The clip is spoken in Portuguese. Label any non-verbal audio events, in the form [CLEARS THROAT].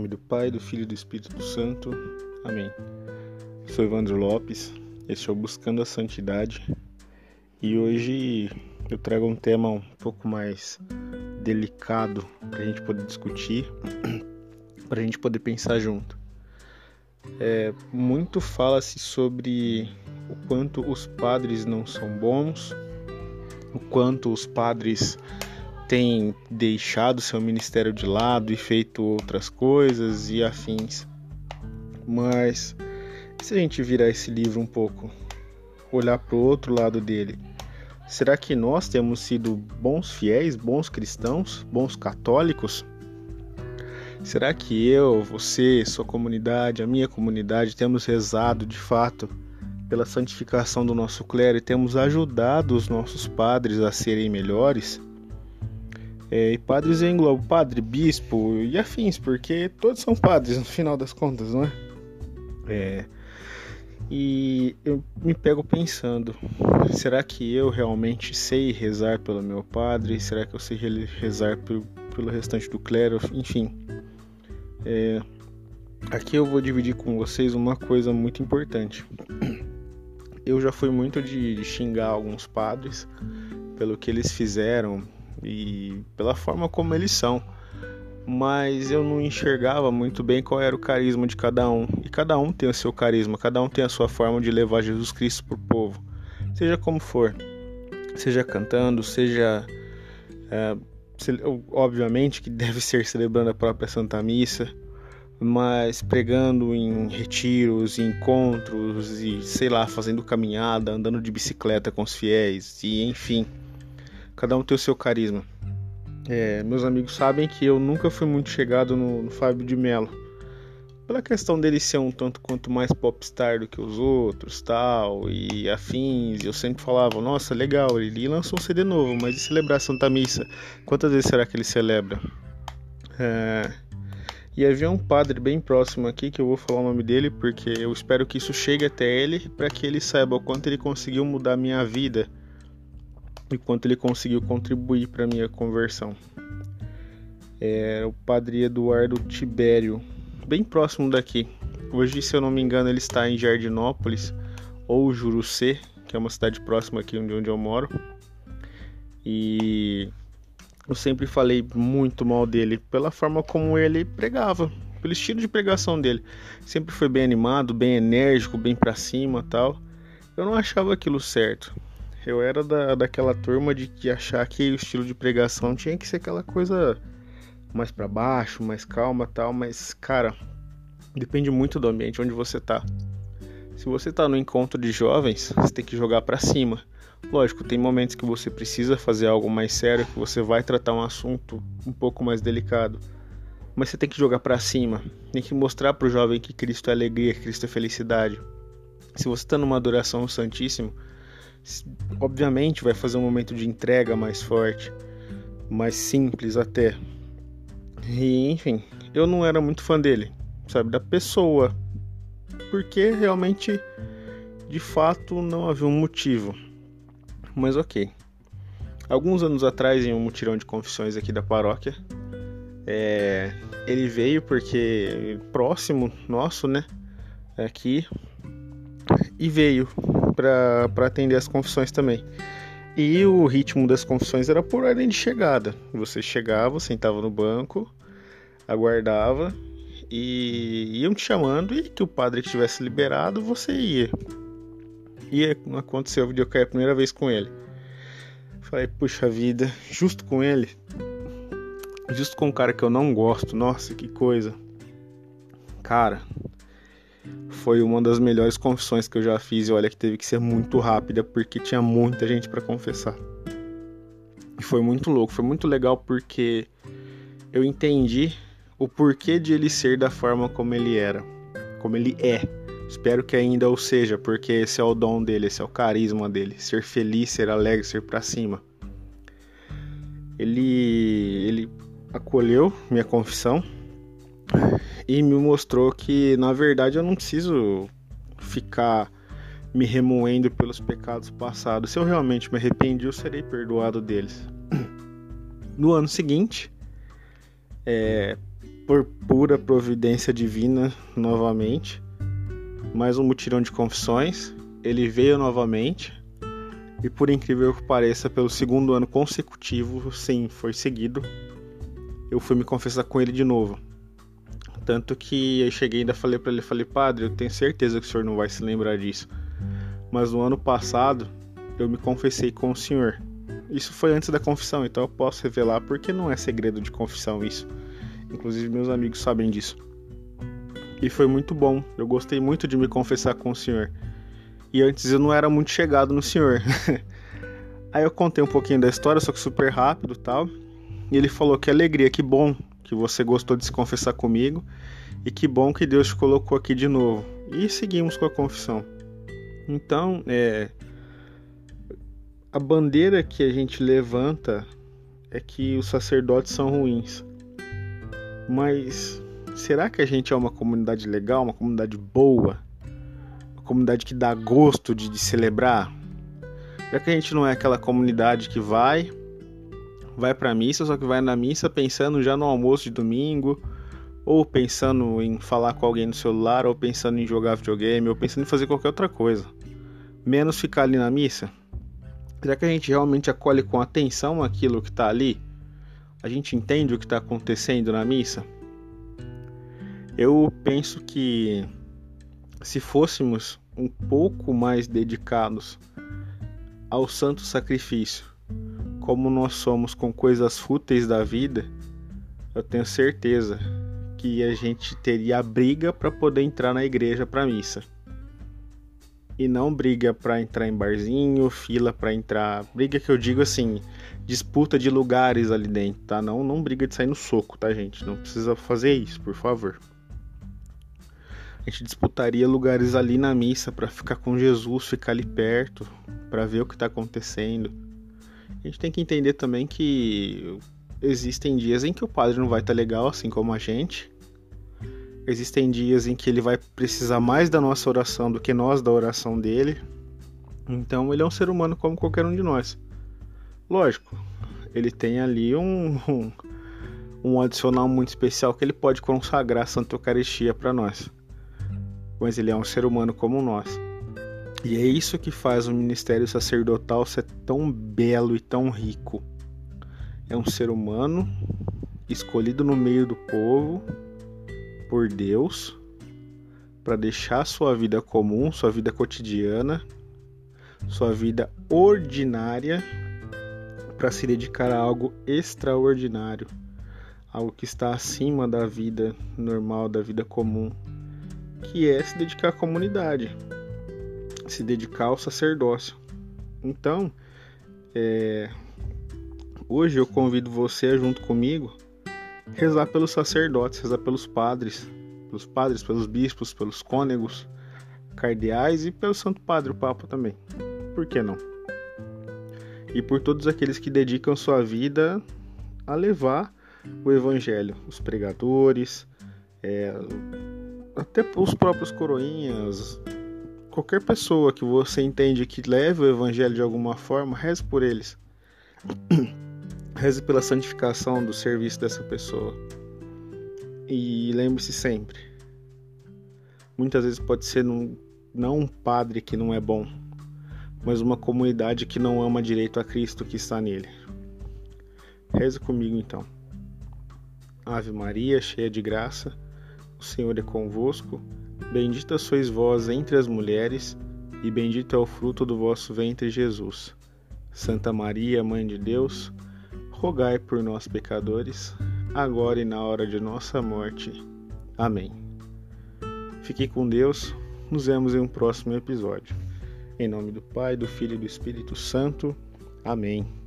nome do Pai, do Filho e do Espírito Santo. Amém. Sou Evandro Lopes, este é o Buscando a Santidade e hoje eu trago um tema um pouco mais delicado para a gente poder discutir, [CLEARS THROAT] para a gente poder pensar junto. É, muito fala-se sobre o quanto os padres não são bons, o quanto os padres têm deixado seu ministério de lado e feito outras coisas e afins. Mas se a gente virar esse livro um pouco, olhar para o outro lado dele, será que nós temos sido bons fiéis, bons cristãos, bons católicos? Será que eu, você, sua comunidade, a minha comunidade temos rezado de fato pela santificação do nosso clero e temos ajudado os nossos padres a serem melhores? É, e padres englobo padre, bispo e afins, porque todos são padres no final das contas, não é? é? E eu me pego pensando: será que eu realmente sei rezar pelo meu padre? Será que eu sei rezar pelo, pelo restante do clero? Enfim, é, aqui eu vou dividir com vocês uma coisa muito importante. Eu já fui muito de xingar alguns padres pelo que eles fizeram e pela forma como eles são, mas eu não enxergava muito bem qual era o carisma de cada um. E cada um tem o seu carisma, cada um tem a sua forma de levar Jesus Cristo para o povo, seja como for, seja cantando, seja é, obviamente que deve ser celebrando a própria Santa Missa, mas pregando em retiros, em encontros e sei lá, fazendo caminhada, andando de bicicleta com os fiéis e enfim. Cada um tem o seu carisma. É, meus amigos sabem que eu nunca fui muito chegado no, no Fábio de Mello. Pela questão dele ser um tanto quanto mais popstar do que os outros, tal, e afins, eu sempre falava, nossa, legal, ele lançou um CD novo, mas e celebrar Santa Missa? Quantas vezes será que ele celebra? É... E havia um padre bem próximo aqui, que eu vou falar o nome dele, porque eu espero que isso chegue até ele, para que ele saiba o quanto ele conseguiu mudar a minha vida e quanto ele conseguiu contribuir para minha conversão. É o padre Eduardo Tibério, bem próximo daqui. Hoje, se eu não me engano, ele está em Jardinópolis ou Jurucê, que é uma cidade próxima aqui de onde eu moro. E eu sempre falei muito mal dele pela forma como ele pregava, pelo estilo de pregação dele. Sempre foi bem animado, bem enérgico, bem para cima, tal. Eu não achava aquilo certo. Eu era da, daquela turma de, de achar que o estilo de pregação tinha que ser aquela coisa mais para baixo, mais calma tal, mas cara, depende muito do ambiente onde você tá. Se você tá no encontro de jovens, você tem que jogar para cima. Lógico, tem momentos que você precisa fazer algo mais sério, que você vai tratar um assunto um pouco mais delicado. Mas você tem que jogar para cima. Tem que mostrar pro jovem que Cristo é alegria, que Cristo é felicidade. Se você está numa adoração Santíssimo, obviamente vai fazer um momento de entrega mais forte, mais simples até. E enfim, eu não era muito fã dele, sabe, da pessoa, porque realmente, de fato, não havia um motivo. Mas ok. Alguns anos atrás, em um mutirão de confissões aqui da paróquia, é, ele veio porque próximo nosso, né, aqui, e veio para atender as confissões também. E o ritmo das confissões era por ordem de chegada. Você chegava, sentava no banco, aguardava e iam te chamando e que o padre tivesse liberado, você ia. E aconteceu eu a primeira vez com ele. Falei, puxa vida, justo com ele, justo com um cara que eu não gosto, nossa, que coisa. Cara, foi uma das melhores confissões que eu já fiz e olha que teve que ser muito rápida porque tinha muita gente para confessar. E foi muito louco, foi muito legal porque eu entendi o porquê de ele ser da forma como ele era, como ele é. Espero que ainda o seja, porque esse é o dom dele, esse é o carisma dele, ser feliz, ser alegre, ser para cima. Ele ele acolheu minha confissão, e me mostrou que na verdade eu não preciso ficar me remoendo pelos pecados passados. Se eu realmente me arrependi, eu serei perdoado deles. [CLEARS THROAT] No ano seguinte, é, por pura providência divina novamente. Mais um mutirão de confissões. Ele veio novamente. E por incrível que pareça, pelo segundo ano consecutivo, sim, foi seguido. Eu fui me confessar com ele de novo. Tanto que eu cheguei e ainda falei para ele, falei, padre, eu tenho certeza que o senhor não vai se lembrar disso. Mas no ano passado eu me confessei com o senhor. Isso foi antes da confissão, então eu posso revelar porque não é segredo de confissão isso. Inclusive meus amigos sabem disso. E foi muito bom. Eu gostei muito de me confessar com o senhor. E antes eu não era muito chegado no senhor. [LAUGHS] Aí eu contei um pouquinho da história, só que super rápido, tal. E ele falou que alegria, que bom que você gostou de se confessar comigo e que bom que Deus te colocou aqui de novo. E seguimos com a confissão. Então, é, a bandeira que a gente levanta é que os sacerdotes são ruins. Mas será que a gente é uma comunidade legal, uma comunidade boa? Uma comunidade que dá gosto de, de celebrar? Será que a gente não é aquela comunidade que vai, vai para missa, só que vai na missa pensando já no almoço de domingo, ou pensando em falar com alguém no celular, ou pensando em jogar videogame, ou pensando em fazer qualquer outra coisa. Menos ficar ali na missa? Será que a gente realmente acolhe com atenção aquilo que está ali? A gente entende o que está acontecendo na missa? Eu penso que se fôssemos um pouco mais dedicados ao santo sacrifício, como nós somos com coisas fúteis da vida, eu tenho certeza que a gente teria briga para poder entrar na igreja para missa e não briga para entrar em barzinho, fila para entrar, briga que eu digo assim, disputa de lugares ali dentro, tá? Não, não briga de sair no soco, tá, gente? Não precisa fazer isso, por favor. A gente disputaria lugares ali na missa para ficar com Jesus, ficar ali perto, para ver o que está acontecendo. A gente tem que entender também que existem dias em que o padre não vai estar tá legal, assim como a gente. Existem dias em que ele vai precisar mais da nossa oração do que nós da oração dele. Então ele é um ser humano como qualquer um de nós. Lógico, ele tem ali um, um, um adicional muito especial que ele pode consagrar a Santa Eucaristia para nós. Mas ele é um ser humano como nós. E é isso que faz o ministério sacerdotal ser tão belo e tão rico. É um ser humano escolhido no meio do povo por Deus para deixar sua vida comum, sua vida cotidiana, sua vida ordinária para se dedicar a algo extraordinário, algo que está acima da vida normal, da vida comum, que é se dedicar à comunidade, se dedicar ao sacerdócio. Então, é, hoje eu convido você junto comigo rezar pelos sacerdotes, rezar pelos padres, pelos padres, pelos bispos, pelos cônegos, cardeais e pelo Santo Padre, o Papa também. Por que não? E por todos aqueles que dedicam sua vida a levar o Evangelho, os pregadores, é, até os próprios coroinhas, qualquer pessoa que você entende que leve o Evangelho de alguma forma, reze por eles. [CLEARS THROAT] Reze pela santificação do serviço dessa pessoa. E lembre-se sempre: muitas vezes pode ser num, não um padre que não é bom, mas uma comunidade que não ama direito a Cristo que está nele. Reze comigo então. Ave Maria, cheia de graça, o Senhor é convosco. Bendita sois vós entre as mulheres, e bendito é o fruto do vosso ventre, Jesus. Santa Maria, Mãe de Deus, rogai por nós, pecadores, agora e na hora de nossa morte. Amém. Fique com Deus, nos vemos em um próximo episódio. Em nome do Pai, do Filho e do Espírito Santo. Amém.